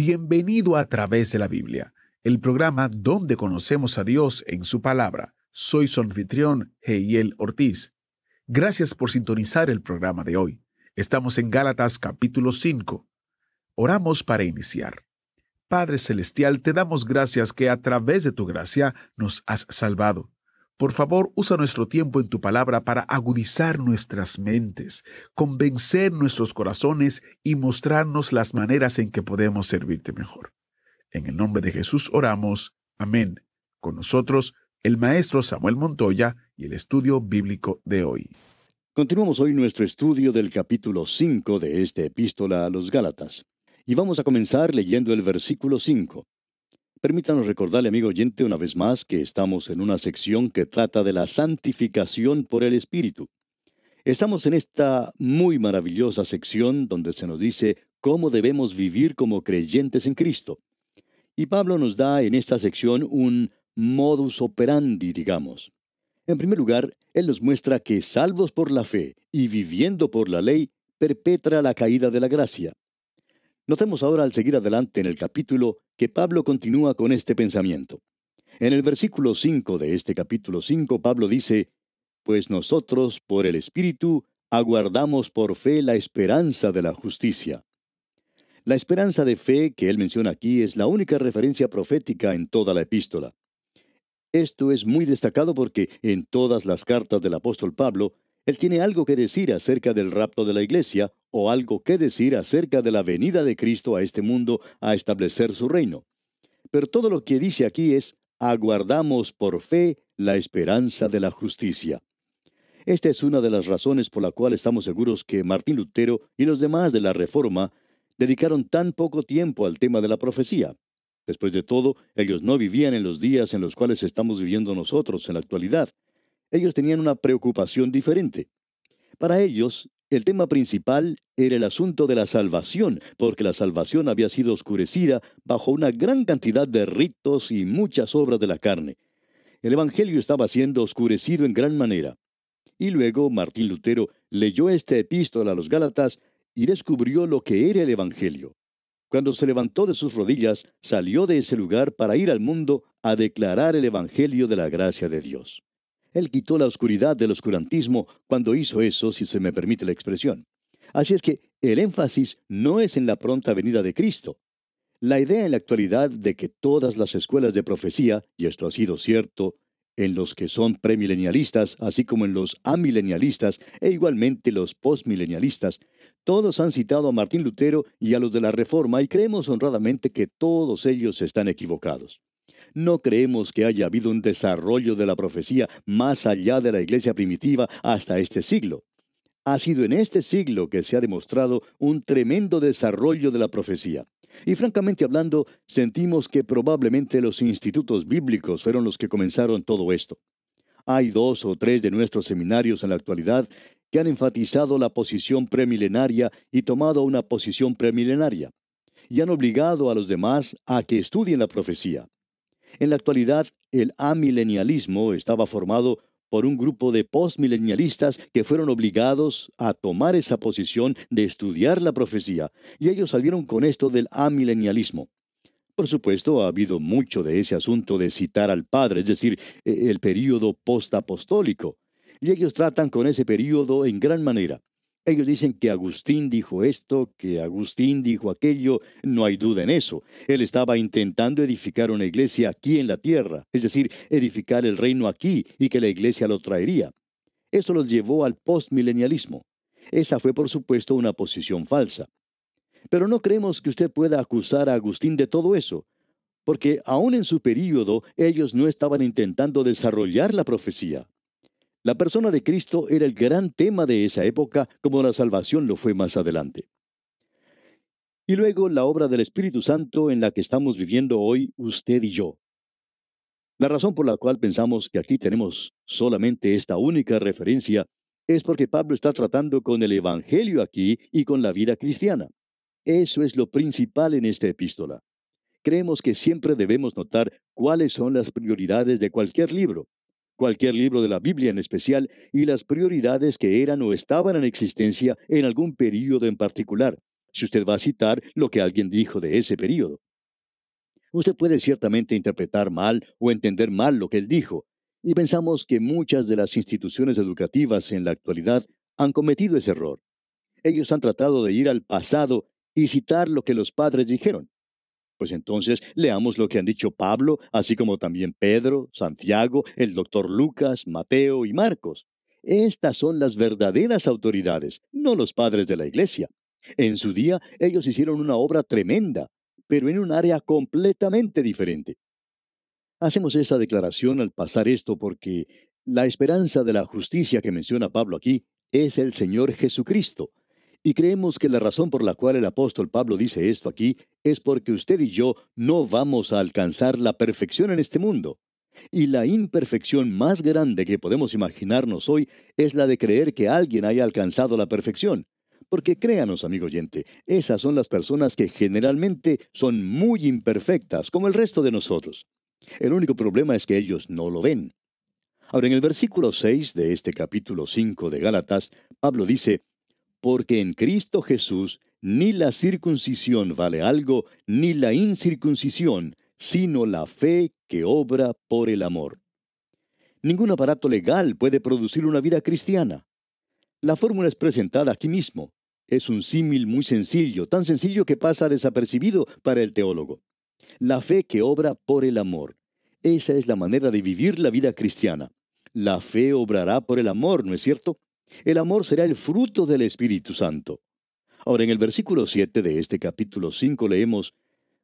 Bienvenido a través de la Biblia, el programa donde conocemos a Dios en su palabra. Soy su anfitrión, Heiel Ortiz. Gracias por sintonizar el programa de hoy. Estamos en Gálatas capítulo 5. Oramos para iniciar. Padre Celestial, te damos gracias que a través de tu gracia nos has salvado. Por favor, usa nuestro tiempo en tu palabra para agudizar nuestras mentes, convencer nuestros corazones y mostrarnos las maneras en que podemos servirte mejor. En el nombre de Jesús oramos. Amén. Con nosotros, el maestro Samuel Montoya y el estudio bíblico de hoy. Continuamos hoy nuestro estudio del capítulo 5 de esta epístola a los Gálatas. Y vamos a comenzar leyendo el versículo 5. Permítanos recordarle, amigo oyente, una vez más que estamos en una sección que trata de la santificación por el Espíritu. Estamos en esta muy maravillosa sección donde se nos dice cómo debemos vivir como creyentes en Cristo. Y Pablo nos da en esta sección un modus operandi, digamos. En primer lugar, él nos muestra que salvos por la fe y viviendo por la ley, perpetra la caída de la gracia. Notemos ahora al seguir adelante en el capítulo que Pablo continúa con este pensamiento. En el versículo 5 de este capítulo 5, Pablo dice, Pues nosotros, por el Espíritu, aguardamos por fe la esperanza de la justicia. La esperanza de fe que él menciona aquí es la única referencia profética en toda la epístola. Esto es muy destacado porque en todas las cartas del apóstol Pablo, él tiene algo que decir acerca del rapto de la iglesia o algo que decir acerca de la venida de Cristo a este mundo a establecer su reino. Pero todo lo que dice aquí es, aguardamos por fe la esperanza de la justicia. Esta es una de las razones por la cual estamos seguros que Martín Lutero y los demás de la Reforma dedicaron tan poco tiempo al tema de la profecía. Después de todo, ellos no vivían en los días en los cuales estamos viviendo nosotros en la actualidad. Ellos tenían una preocupación diferente. Para ellos, el tema principal era el asunto de la salvación, porque la salvación había sido oscurecida bajo una gran cantidad de ritos y muchas obras de la carne. El Evangelio estaba siendo oscurecido en gran manera. Y luego Martín Lutero leyó esta epístola a los Gálatas y descubrió lo que era el Evangelio. Cuando se levantó de sus rodillas, salió de ese lugar para ir al mundo a declarar el Evangelio de la gracia de Dios. Él quitó la oscuridad del oscurantismo cuando hizo eso, si se me permite la expresión. Así es que el énfasis no es en la pronta venida de Cristo. La idea en la actualidad de que todas las escuelas de profecía, y esto ha sido cierto en los que son premilenialistas, así como en los amilenialistas e igualmente los postmilenialistas, todos han citado a Martín Lutero y a los de la Reforma y creemos honradamente que todos ellos están equivocados. No creemos que haya habido un desarrollo de la profecía más allá de la iglesia primitiva hasta este siglo. Ha sido en este siglo que se ha demostrado un tremendo desarrollo de la profecía. Y francamente hablando, sentimos que probablemente los institutos bíblicos fueron los que comenzaron todo esto. Hay dos o tres de nuestros seminarios en la actualidad que han enfatizado la posición premilenaria y tomado una posición premilenaria, y han obligado a los demás a que estudien la profecía. En la actualidad, el amilenialismo estaba formado por un grupo de postmilenialistas que fueron obligados a tomar esa posición de estudiar la profecía, y ellos salieron con esto del amilenialismo. Por supuesto, ha habido mucho de ese asunto de citar al Padre, es decir, e, el período postapostólico, y ellos tratan con ese período en gran manera. Ellos dicen que Agustín dijo esto, que Agustín dijo aquello, no hay duda en eso. Él estaba intentando edificar una iglesia aquí en la tierra, es decir, edificar el reino aquí y que la iglesia lo traería. Eso los llevó al postmilenialismo. Esa fue, por supuesto, una posición falsa. Pero no creemos que usted pueda acusar a Agustín de todo eso, porque aún en su período ellos no estaban intentando desarrollar la profecía. La persona de Cristo era el gran tema de esa época, como la salvación lo fue más adelante. y luego la obra del Espíritu Santo en la que estamos viviendo hoy usted y yo. La razón por la cual pensamos que aquí tenemos solamente esta única referencia es porque Pablo está tratando con el Evangelio aquí y con la vida cristiana. Eso es lo principal en esta epístola. Creemos que siempre debemos notar cuáles son las prioridades de cualquier libro, cualquier libro de la Biblia en especial, y las prioridades que eran o estaban en existencia en algún período en particular si usted va a citar lo que alguien dijo de ese período. Usted puede ciertamente interpretar mal o entender mal lo que él dijo, y pensamos que muchas de las instituciones educativas en la actualidad han cometido ese error. Ellos han tratado de ir al pasado y citar lo que los padres dijeron. Pues entonces leamos lo que han dicho Pablo, así como también Pedro, Santiago, el doctor Lucas, Mateo y Marcos. Estas son las verdaderas autoridades, no los padres de la iglesia. En su día ellos hicieron una obra tremenda, pero en un área completamente diferente. Hacemos esa declaración al pasar esto porque la esperanza de la justicia que menciona Pablo aquí es el Señor Jesucristo. Y creemos que la razón por la cual el apóstol Pablo dice esto aquí es porque usted y yo no vamos a alcanzar la perfección en este mundo. Y la imperfección más grande que podemos imaginarnos hoy es la de creer que alguien haya alcanzado la perfección. Porque créanos, amigo oyente, esas son las personas que generalmente son muy imperfectas, como el resto de nosotros. El único problema es que ellos no lo ven. Ahora, en el versículo 6 de este capítulo 5 de Gálatas, Pablo dice, Porque en Cristo Jesús ni la circuncisión vale algo, ni la incircuncisión, sino la fe que obra por el amor. Ningún aparato legal puede producir una vida cristiana. La fórmula es presentada aquí mismo. Es un símil muy sencillo, tan sencillo que pasa desapercibido para el teólogo. La fe que obra por el amor. Esa es la manera de vivir la vida cristiana. La fe obrará por el amor, ¿no es cierto? El amor será el fruto del Espíritu Santo. Ahora en el versículo 7 de este capítulo 5 leemos,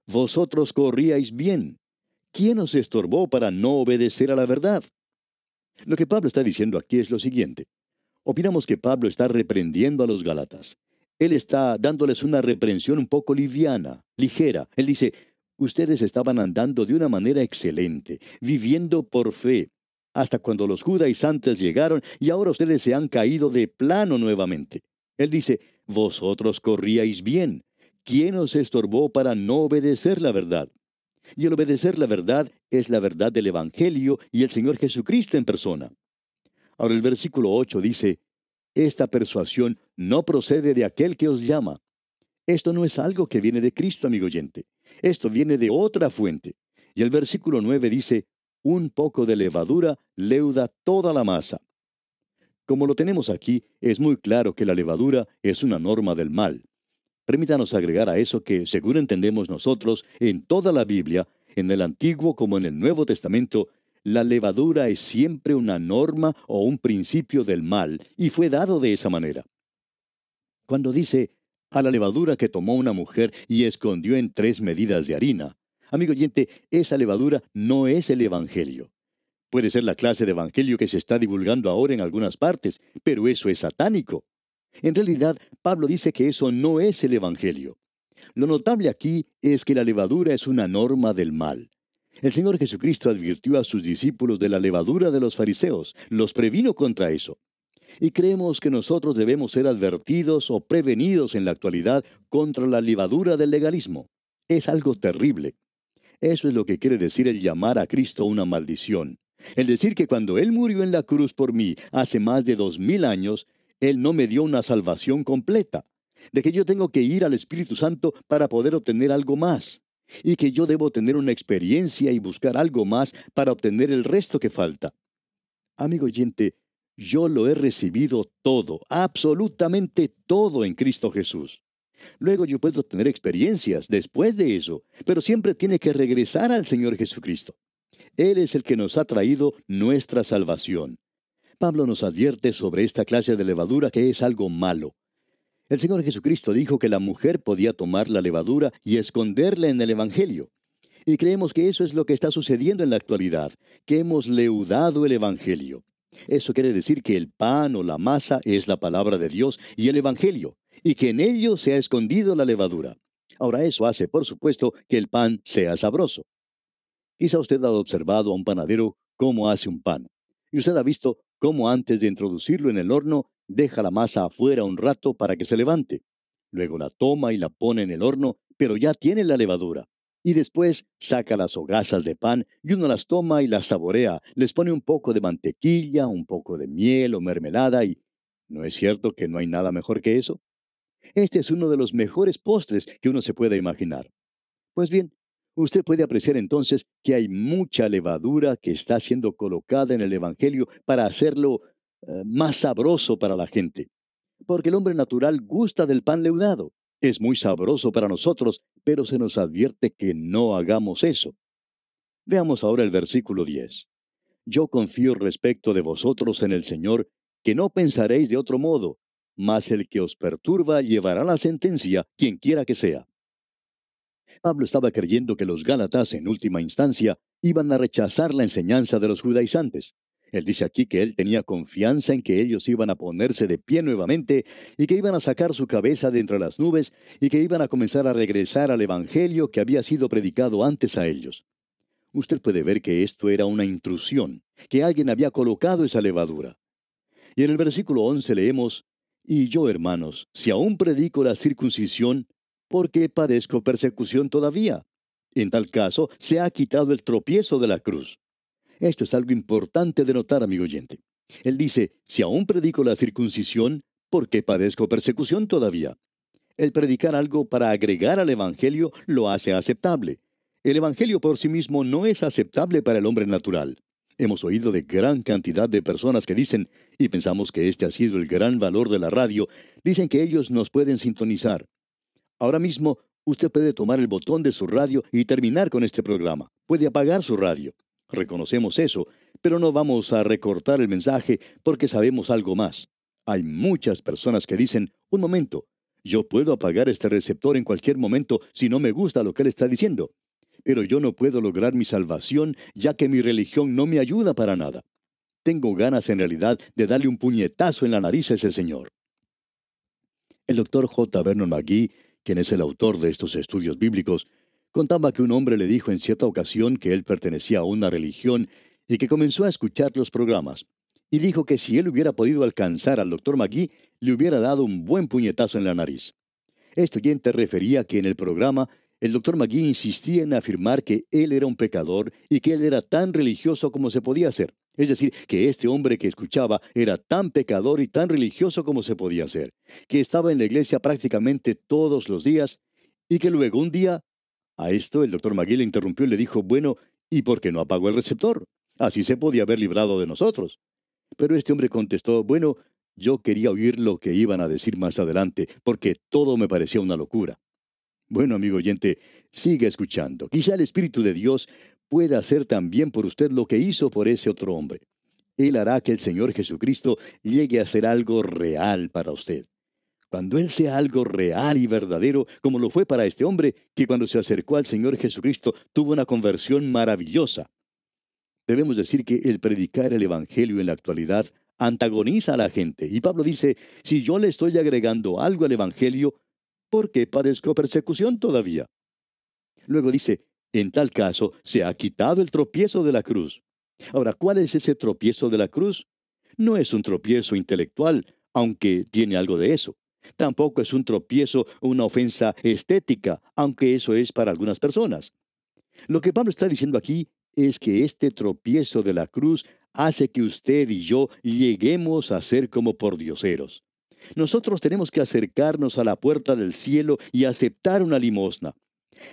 Vosotros corríais bien. ¿Quién os estorbó para no obedecer a la verdad? Lo que Pablo está diciendo aquí es lo siguiente. Opinamos que Pablo está reprendiendo a los Gálatas. Él está dándoles una reprensión un poco liviana, ligera. Él dice, ustedes estaban andando de una manera excelente, viviendo por fe, hasta cuando los judaizantes llegaron y ahora ustedes se han caído de plano nuevamente. Él dice, vosotros corríais bien. ¿Quién os estorbó para no obedecer la verdad? Y el obedecer la verdad es la verdad del Evangelio y el Señor Jesucristo en persona. Ahora el versículo 8 dice, esta persuasión no procede de aquel que os llama. Esto no es algo que viene de Cristo, amigo oyente. Esto viene de otra fuente. Y el versículo 9 dice, un poco de levadura leuda toda la masa. Como lo tenemos aquí, es muy claro que la levadura es una norma del mal. Permítanos agregar a eso que, según entendemos nosotros, en toda la Biblia, en el Antiguo como en el Nuevo Testamento, la levadura es siempre una norma o un principio del mal, y fue dado de esa manera. Cuando dice, a la levadura que tomó una mujer y escondió en tres medidas de harina, amigo oyente, esa levadura no es el Evangelio. Puede ser la clase de Evangelio que se está divulgando ahora en algunas partes, pero eso es satánico. En realidad, Pablo dice que eso no es el Evangelio. Lo notable aquí es que la levadura es una norma del mal. El Señor Jesucristo advirtió a sus discípulos de la levadura de los fariseos, los previno contra eso. Y creemos que nosotros debemos ser advertidos o prevenidos en la actualidad contra la levadura del legalismo. Es algo terrible. Eso es lo que quiere decir el llamar a Cristo una maldición. El decir que cuando Él murió en la cruz por mí hace más de dos mil años, Él no me dio una salvación completa. De que yo tengo que ir al Espíritu Santo para poder obtener algo más y que yo debo tener una experiencia y buscar algo más para obtener el resto que falta. Amigo oyente, yo lo he recibido todo, absolutamente todo en Cristo Jesús. Luego yo puedo tener experiencias después de eso, pero siempre tiene que regresar al Señor Jesucristo. Él es el que nos ha traído nuestra salvación. Pablo nos advierte sobre esta clase de levadura que es algo malo. El Señor Jesucristo dijo que la mujer podía tomar la levadura y esconderla en el Evangelio. Y creemos que eso es lo que está sucediendo en la actualidad, que hemos leudado el Evangelio. Eso quiere decir que el pan o la masa es la palabra de Dios y el Evangelio, y que en ello se ha escondido la levadura. Ahora eso hace, por supuesto, que el pan sea sabroso. Quizá usted ha observado a un panadero cómo hace un pan, y usted ha visto cómo antes de introducirlo en el horno deja la masa afuera un rato para que se levante. Luego la toma y la pone en el horno, pero ya tiene la levadura. Y después saca las hogazas de pan y uno las toma y las saborea, les pone un poco de mantequilla, un poco de miel o mermelada y... ¿No es cierto que no hay nada mejor que eso? Este es uno de los mejores postres que uno se pueda imaginar. Pues bien, usted puede apreciar entonces que hay mucha levadura que está siendo colocada en el Evangelio para hacerlo eh, más sabroso para la gente. Porque el hombre natural gusta del pan leudado. Es muy sabroso para nosotros, pero se nos advierte que no hagamos eso. Veamos ahora el versículo 10. Yo confío respecto de vosotros en el Señor, que no pensaréis de otro modo, mas el que os perturba llevará la sentencia, quien quiera que sea. Pablo estaba creyendo que los Gálatas, en última instancia, iban a rechazar la enseñanza de los judaizantes. Él dice aquí que él tenía confianza en que ellos iban a ponerse de pie nuevamente y que iban a sacar su cabeza de entre las nubes y que iban a comenzar a regresar al Evangelio que había sido predicado antes a ellos. Usted puede ver que esto era una intrusión, que alguien había colocado esa levadura. Y en el versículo 11 leemos, y yo, hermanos, si aún predico la circuncisión, ¿por qué padezco persecución todavía? En tal caso, se ha quitado el tropiezo de la cruz. Esto es algo importante de notar, amigo oyente. Él dice, si aún predico la circuncisión, ¿por qué padezco persecución todavía? El predicar algo para agregar al Evangelio lo hace aceptable. El Evangelio por sí mismo no es aceptable para el hombre natural. Hemos oído de gran cantidad de personas que dicen, y pensamos que este ha sido el gran valor de la radio, dicen que ellos nos pueden sintonizar. Ahora mismo, usted puede tomar el botón de su radio y terminar con este programa. Puede apagar su radio. Reconocemos eso, pero no vamos a recortar el mensaje porque sabemos algo más. Hay muchas personas que dicen, un momento, yo puedo apagar este receptor en cualquier momento si no me gusta lo que él está diciendo pero yo no puedo lograr mi salvación ya que mi religión no me ayuda para nada. Tengo ganas en realidad de darle un puñetazo en la nariz a ese señor. El doctor J. Vernon McGee, quien es el autor de estos estudios bíblicos, contaba que un hombre le dijo en cierta ocasión que él pertenecía a una religión y que comenzó a escuchar los programas, y dijo que si él hubiera podido alcanzar al doctor McGee, le hubiera dado un buen puñetazo en la nariz. Este oyente refería que en el programa el doctor McGee insistía en afirmar que él era un pecador y que él era tan religioso como se podía ser. Es decir, que este hombre que escuchaba era tan pecador y tan religioso como se podía ser, que estaba en la iglesia prácticamente todos los días y que luego un día... A esto el doctor McGee le interrumpió y le dijo, bueno, ¿y por qué no apagó el receptor? Así se podía haber librado de nosotros. Pero este hombre contestó, bueno, yo quería oír lo que iban a decir más adelante, porque todo me parecía una locura. Bueno, amigo oyente, siga escuchando. Quizá el Espíritu de Dios pueda hacer también por usted lo que hizo por ese otro hombre. Él hará que el Señor Jesucristo llegue a ser algo real para usted. Cuando Él sea algo real y verdadero, como lo fue para este hombre, que cuando se acercó al Señor Jesucristo tuvo una conversión maravillosa. Debemos decir que el predicar el Evangelio en la actualidad antagoniza a la gente. Y Pablo dice, si yo le estoy agregando algo al Evangelio, porque padezco persecución todavía. Luego dice, en tal caso se ha quitado el tropiezo de la cruz. Ahora, ¿cuál es ese tropiezo de la cruz? No es un tropiezo intelectual, aunque tiene algo de eso. Tampoco es un tropiezo o una ofensa estética, aunque eso es para algunas personas. Lo que Pablo está diciendo aquí es que este tropiezo de la cruz hace que usted y yo lleguemos a ser como pordioseros. Nosotros tenemos que acercarnos a la puerta del cielo y aceptar una limosna.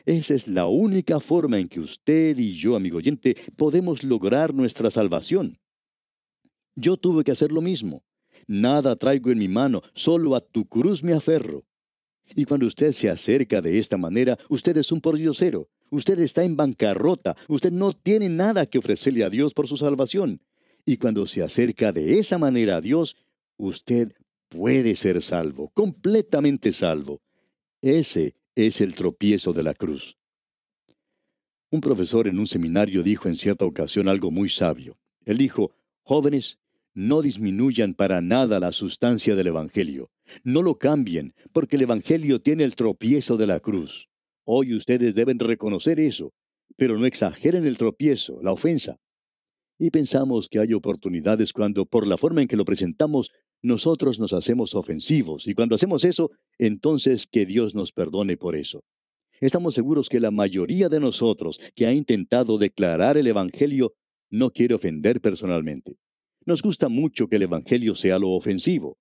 Esa es la única forma en que usted y yo, amigo oyente, podemos lograr nuestra salvación. Yo tuve que hacer lo mismo. Nada traigo en mi mano, solo a tu cruz me aferro. Y cuando usted se acerca de esta manera, usted es un pordiosero. Usted está en bancarrota. Usted no tiene nada que ofrecerle a Dios por su salvación. Y cuando se acerca de esa manera a Dios, usted puede ser salvo, completamente salvo. Ese es el tropiezo de la cruz. Un profesor en un seminario dijo en cierta ocasión algo muy sabio. Él dijo, jóvenes, no disminuyan para nada la sustancia del Evangelio. No lo cambien, porque el Evangelio tiene el tropiezo de la cruz. Hoy ustedes deben reconocer eso, pero no exageren el tropiezo, la ofensa. Y pensamos que hay oportunidades cuando, por la forma en que lo presentamos, nosotros nos hacemos ofensivos. Y cuando hacemos eso, entonces que Dios nos perdone por eso. Estamos seguros que la mayoría de nosotros que ha intentado declarar el Evangelio no quiere ofender personalmente. Nos gusta mucho que el Evangelio sea lo ofensivo.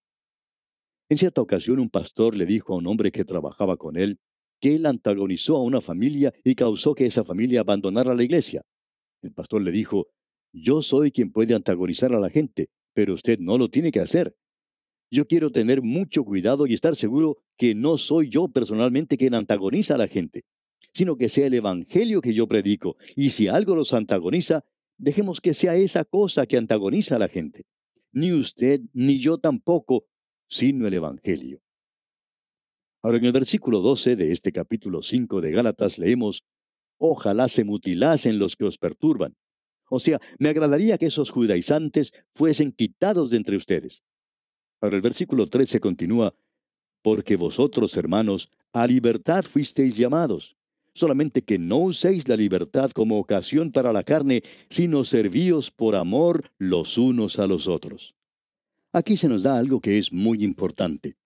En cierta ocasión un pastor le dijo a un hombre que trabajaba con él que él antagonizó a una familia y causó que esa familia abandonara la iglesia. El pastor le dijo, yo soy quien puede antagonizar a la gente, pero usted no lo tiene que hacer. Yo quiero tener mucho cuidado y estar seguro que no soy yo personalmente quien antagoniza a la gente, sino que sea el Evangelio que yo predico, y si algo los antagoniza, dejemos que sea esa cosa que antagoniza a la gente. Ni usted ni yo tampoco, sino el Evangelio. Ahora en el versículo 12 de este capítulo 5 de Gálatas leemos, Ojalá se mutilasen los que os perturban. O sea, me agradaría que esos judaizantes fuesen quitados de entre ustedes. Ahora el versículo 13 continúa, Porque vosotros, hermanos, a libertad fuisteis llamados, solamente que no uséis la libertad como ocasión para la carne, sino servíos por amor los unos a los otros. Aquí se nos da algo que es muy importante.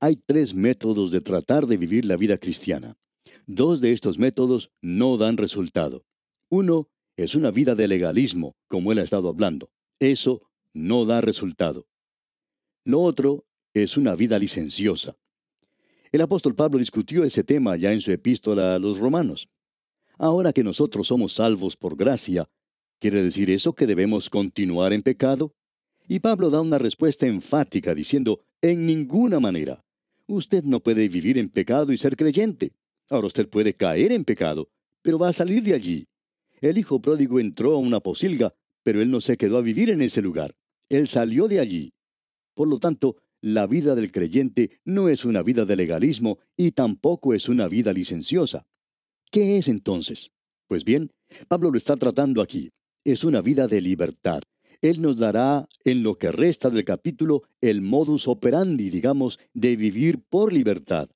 Hay tres métodos de tratar de vivir la vida cristiana. Dos de estos métodos no dan resultado. Uno es una vida de legalismo, como él ha estado hablando. Eso no da resultado. Lo otro es una vida licenciosa. El apóstol Pablo discutió ese tema ya en su epístola a los romanos. Ahora que nosotros somos salvos por gracia, ¿quiere decir eso que debemos continuar en pecado? Y Pablo da una respuesta enfática diciendo, en ninguna manera. Usted no puede vivir en pecado y ser creyente. Ahora usted puede caer en pecado, pero va a salir de allí. El hijo pródigo entró a una posilga, pero él no se quedó a vivir en ese lugar. Él salió de allí. Por lo tanto, la vida del creyente no es una vida de legalismo y tampoco es una vida licenciosa. ¿Qué es entonces? Pues bien, Pablo lo está tratando aquí. Es una vida de libertad. Él nos dará en lo que resta del capítulo el modus operandi, digamos, de vivir por libertad.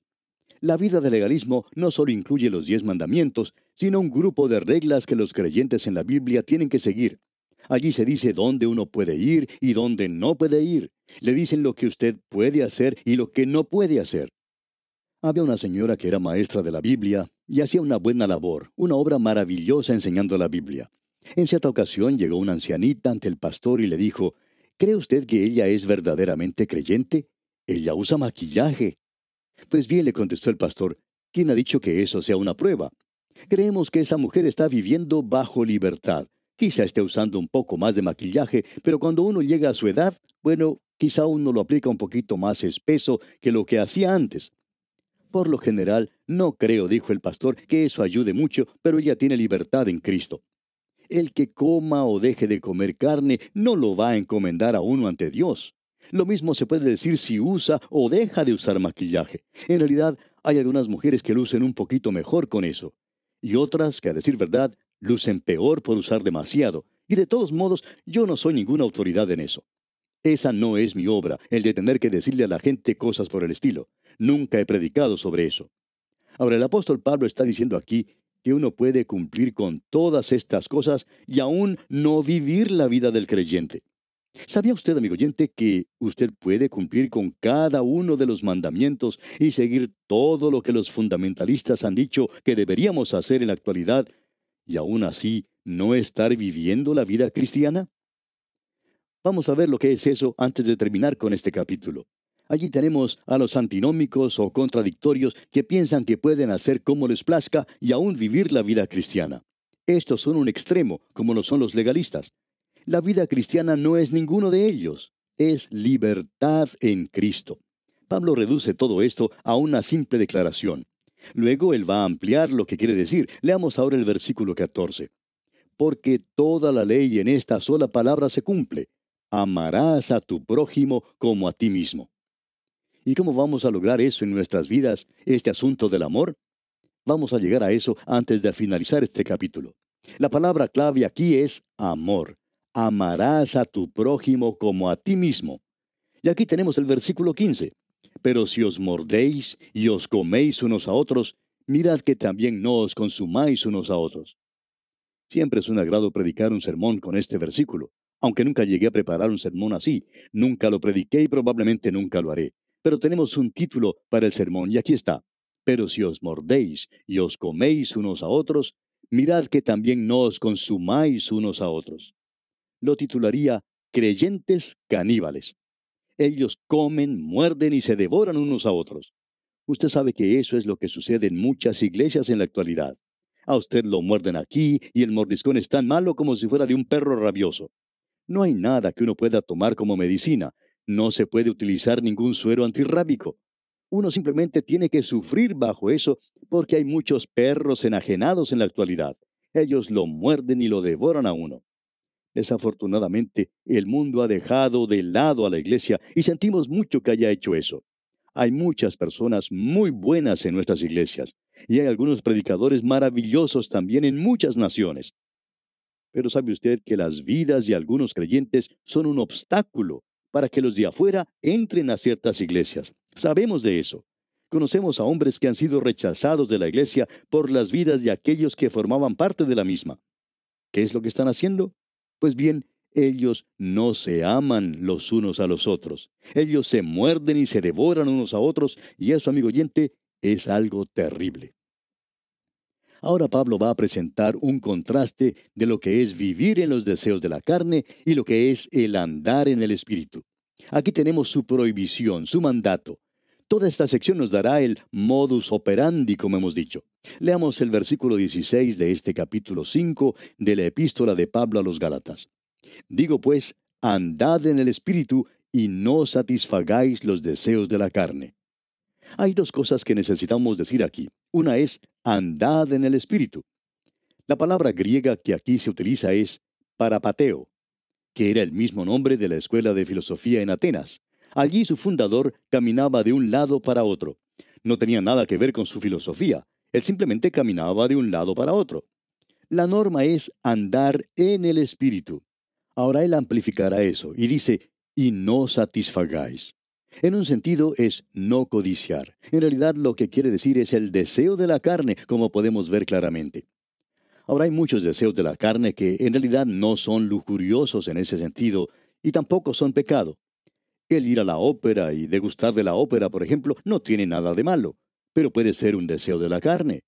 La vida de legalismo no solo incluye los diez mandamientos, sino un grupo de reglas que los creyentes en la Biblia tienen que seguir. Allí se dice dónde uno puede ir y dónde no puede ir. Le dicen lo que usted puede hacer y lo que no puede hacer. Había una señora que era maestra de la Biblia y hacía una buena labor, una obra maravillosa enseñando la Biblia. En cierta ocasión llegó una ancianita ante el pastor y le dijo, ¿Cree usted que ella es verdaderamente creyente? Ella usa maquillaje. Pues bien, le contestó el pastor, ¿quién ha dicho que eso sea una prueba? Creemos que esa mujer está viviendo bajo libertad. Quizá esté usando un poco más de maquillaje, pero cuando uno llega a su edad, bueno, quizá uno lo aplica un poquito más espeso que lo que hacía antes. Por lo general, no creo, dijo el pastor, que eso ayude mucho, pero ella tiene libertad en Cristo. El que coma o deje de comer carne no lo va a encomendar a uno ante Dios. Lo mismo se puede decir si usa o deja de usar maquillaje. En realidad, hay algunas mujeres que lucen un poquito mejor con eso, y otras que, a decir verdad, lucen peor por usar demasiado, y de todos modos yo no soy ninguna autoridad en eso. Esa no es mi obra, el de tener que decirle a la gente cosas por el estilo. Nunca he predicado sobre eso. Ahora el apóstol Pablo está diciendo aquí que uno puede cumplir con todas estas cosas y aún no vivir la vida del creyente. ¿Sabía usted, amigo oyente, que usted puede cumplir con cada uno de los mandamientos y seguir todo lo que los fundamentalistas han dicho que deberíamos hacer en la actualidad y aún así no estar viviendo la vida cristiana? Vamos a ver lo que es eso antes de terminar con este capítulo. Allí tenemos a los antinómicos o contradictorios que piensan que pueden hacer como les plazca y aún vivir la vida cristiana. Estos son un extremo, como lo son los legalistas. La vida cristiana no es ninguno de ellos, es libertad en Cristo. Pablo reduce todo esto a una simple declaración. Luego él va a ampliar lo que quiere decir. Leamos ahora el versículo 14. Porque toda la ley en esta sola palabra se cumple. Amarás a tu prójimo como a ti mismo. ¿Y cómo vamos a lograr eso en nuestras vidas, este asunto del amor? Vamos a llegar a eso antes de finalizar este capítulo. La palabra clave aquí es amor. Amarás a tu prójimo como a ti mismo. Y aquí tenemos el versículo 15. Pero si os mordéis y os coméis unos a otros, mirad que también no os consumáis unos a otros. Siempre es un agrado predicar un sermón con este versículo, aunque nunca llegué a preparar un sermón así, nunca lo prediqué y probablemente nunca lo haré. Pero tenemos un título para el sermón y aquí está. Pero si os mordéis y os coméis unos a otros, mirad que también no os consumáis unos a otros. Lo titularía Creyentes caníbales. Ellos comen, muerden y se devoran unos a otros. Usted sabe que eso es lo que sucede en muchas iglesias en la actualidad. A usted lo muerden aquí y el mordiscón es tan malo como si fuera de un perro rabioso. No hay nada que uno pueda tomar como medicina. No se puede utilizar ningún suero antirrábico. Uno simplemente tiene que sufrir bajo eso porque hay muchos perros enajenados en la actualidad. Ellos lo muerden y lo devoran a uno. Desafortunadamente, el mundo ha dejado de lado a la iglesia y sentimos mucho que haya hecho eso. Hay muchas personas muy buenas en nuestras iglesias y hay algunos predicadores maravillosos también en muchas naciones. Pero sabe usted que las vidas de algunos creyentes son un obstáculo para que los de afuera entren a ciertas iglesias. Sabemos de eso. Conocemos a hombres que han sido rechazados de la iglesia por las vidas de aquellos que formaban parte de la misma. ¿Qué es lo que están haciendo? Pues bien, ellos no se aman los unos a los otros. Ellos se muerden y se devoran unos a otros, y eso, amigo oyente, es algo terrible. Ahora Pablo va a presentar un contraste de lo que es vivir en los deseos de la carne y lo que es el andar en el Espíritu. Aquí tenemos su prohibición, su mandato. Toda esta sección nos dará el modus operandi, como hemos dicho. Leamos el versículo 16 de este capítulo 5 de la epístola de Pablo a los Gálatas. Digo pues, andad en el Espíritu y no satisfagáis los deseos de la carne. Hay dos cosas que necesitamos decir aquí. Una es, andad en el Espíritu. La palabra griega que aquí se utiliza es parapateo, que era el mismo nombre de la escuela de filosofía en Atenas. Allí su fundador caminaba de un lado para otro. No tenía nada que ver con su filosofía, él simplemente caminaba de un lado para otro. La norma es andar en el Espíritu. Ahora él amplificará eso y dice, y no satisfagáis. En un sentido es no codiciar. En realidad lo que quiere decir es el deseo de la carne, como podemos ver claramente. Ahora hay muchos deseos de la carne que en realidad no son lujuriosos en ese sentido y tampoco son pecado. El ir a la ópera y degustar de la ópera, por ejemplo, no tiene nada de malo, pero puede ser un deseo de la carne.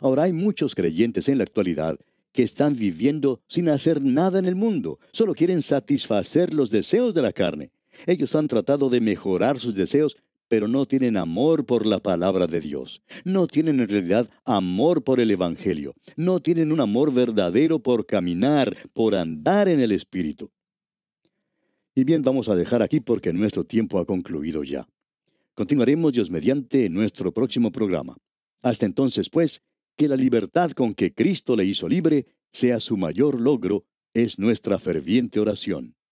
Ahora hay muchos creyentes en la actualidad que están viviendo sin hacer nada en el mundo, solo quieren satisfacer los deseos de la carne. Ellos han tratado de mejorar sus deseos, pero no tienen amor por la palabra de Dios. No tienen en realidad amor por el Evangelio. No tienen un amor verdadero por caminar, por andar en el Espíritu. Y bien, vamos a dejar aquí porque nuestro tiempo ha concluido ya. Continuaremos Dios mediante en nuestro próximo programa. Hasta entonces, pues, que la libertad con que Cristo le hizo libre sea su mayor logro, es nuestra ferviente oración.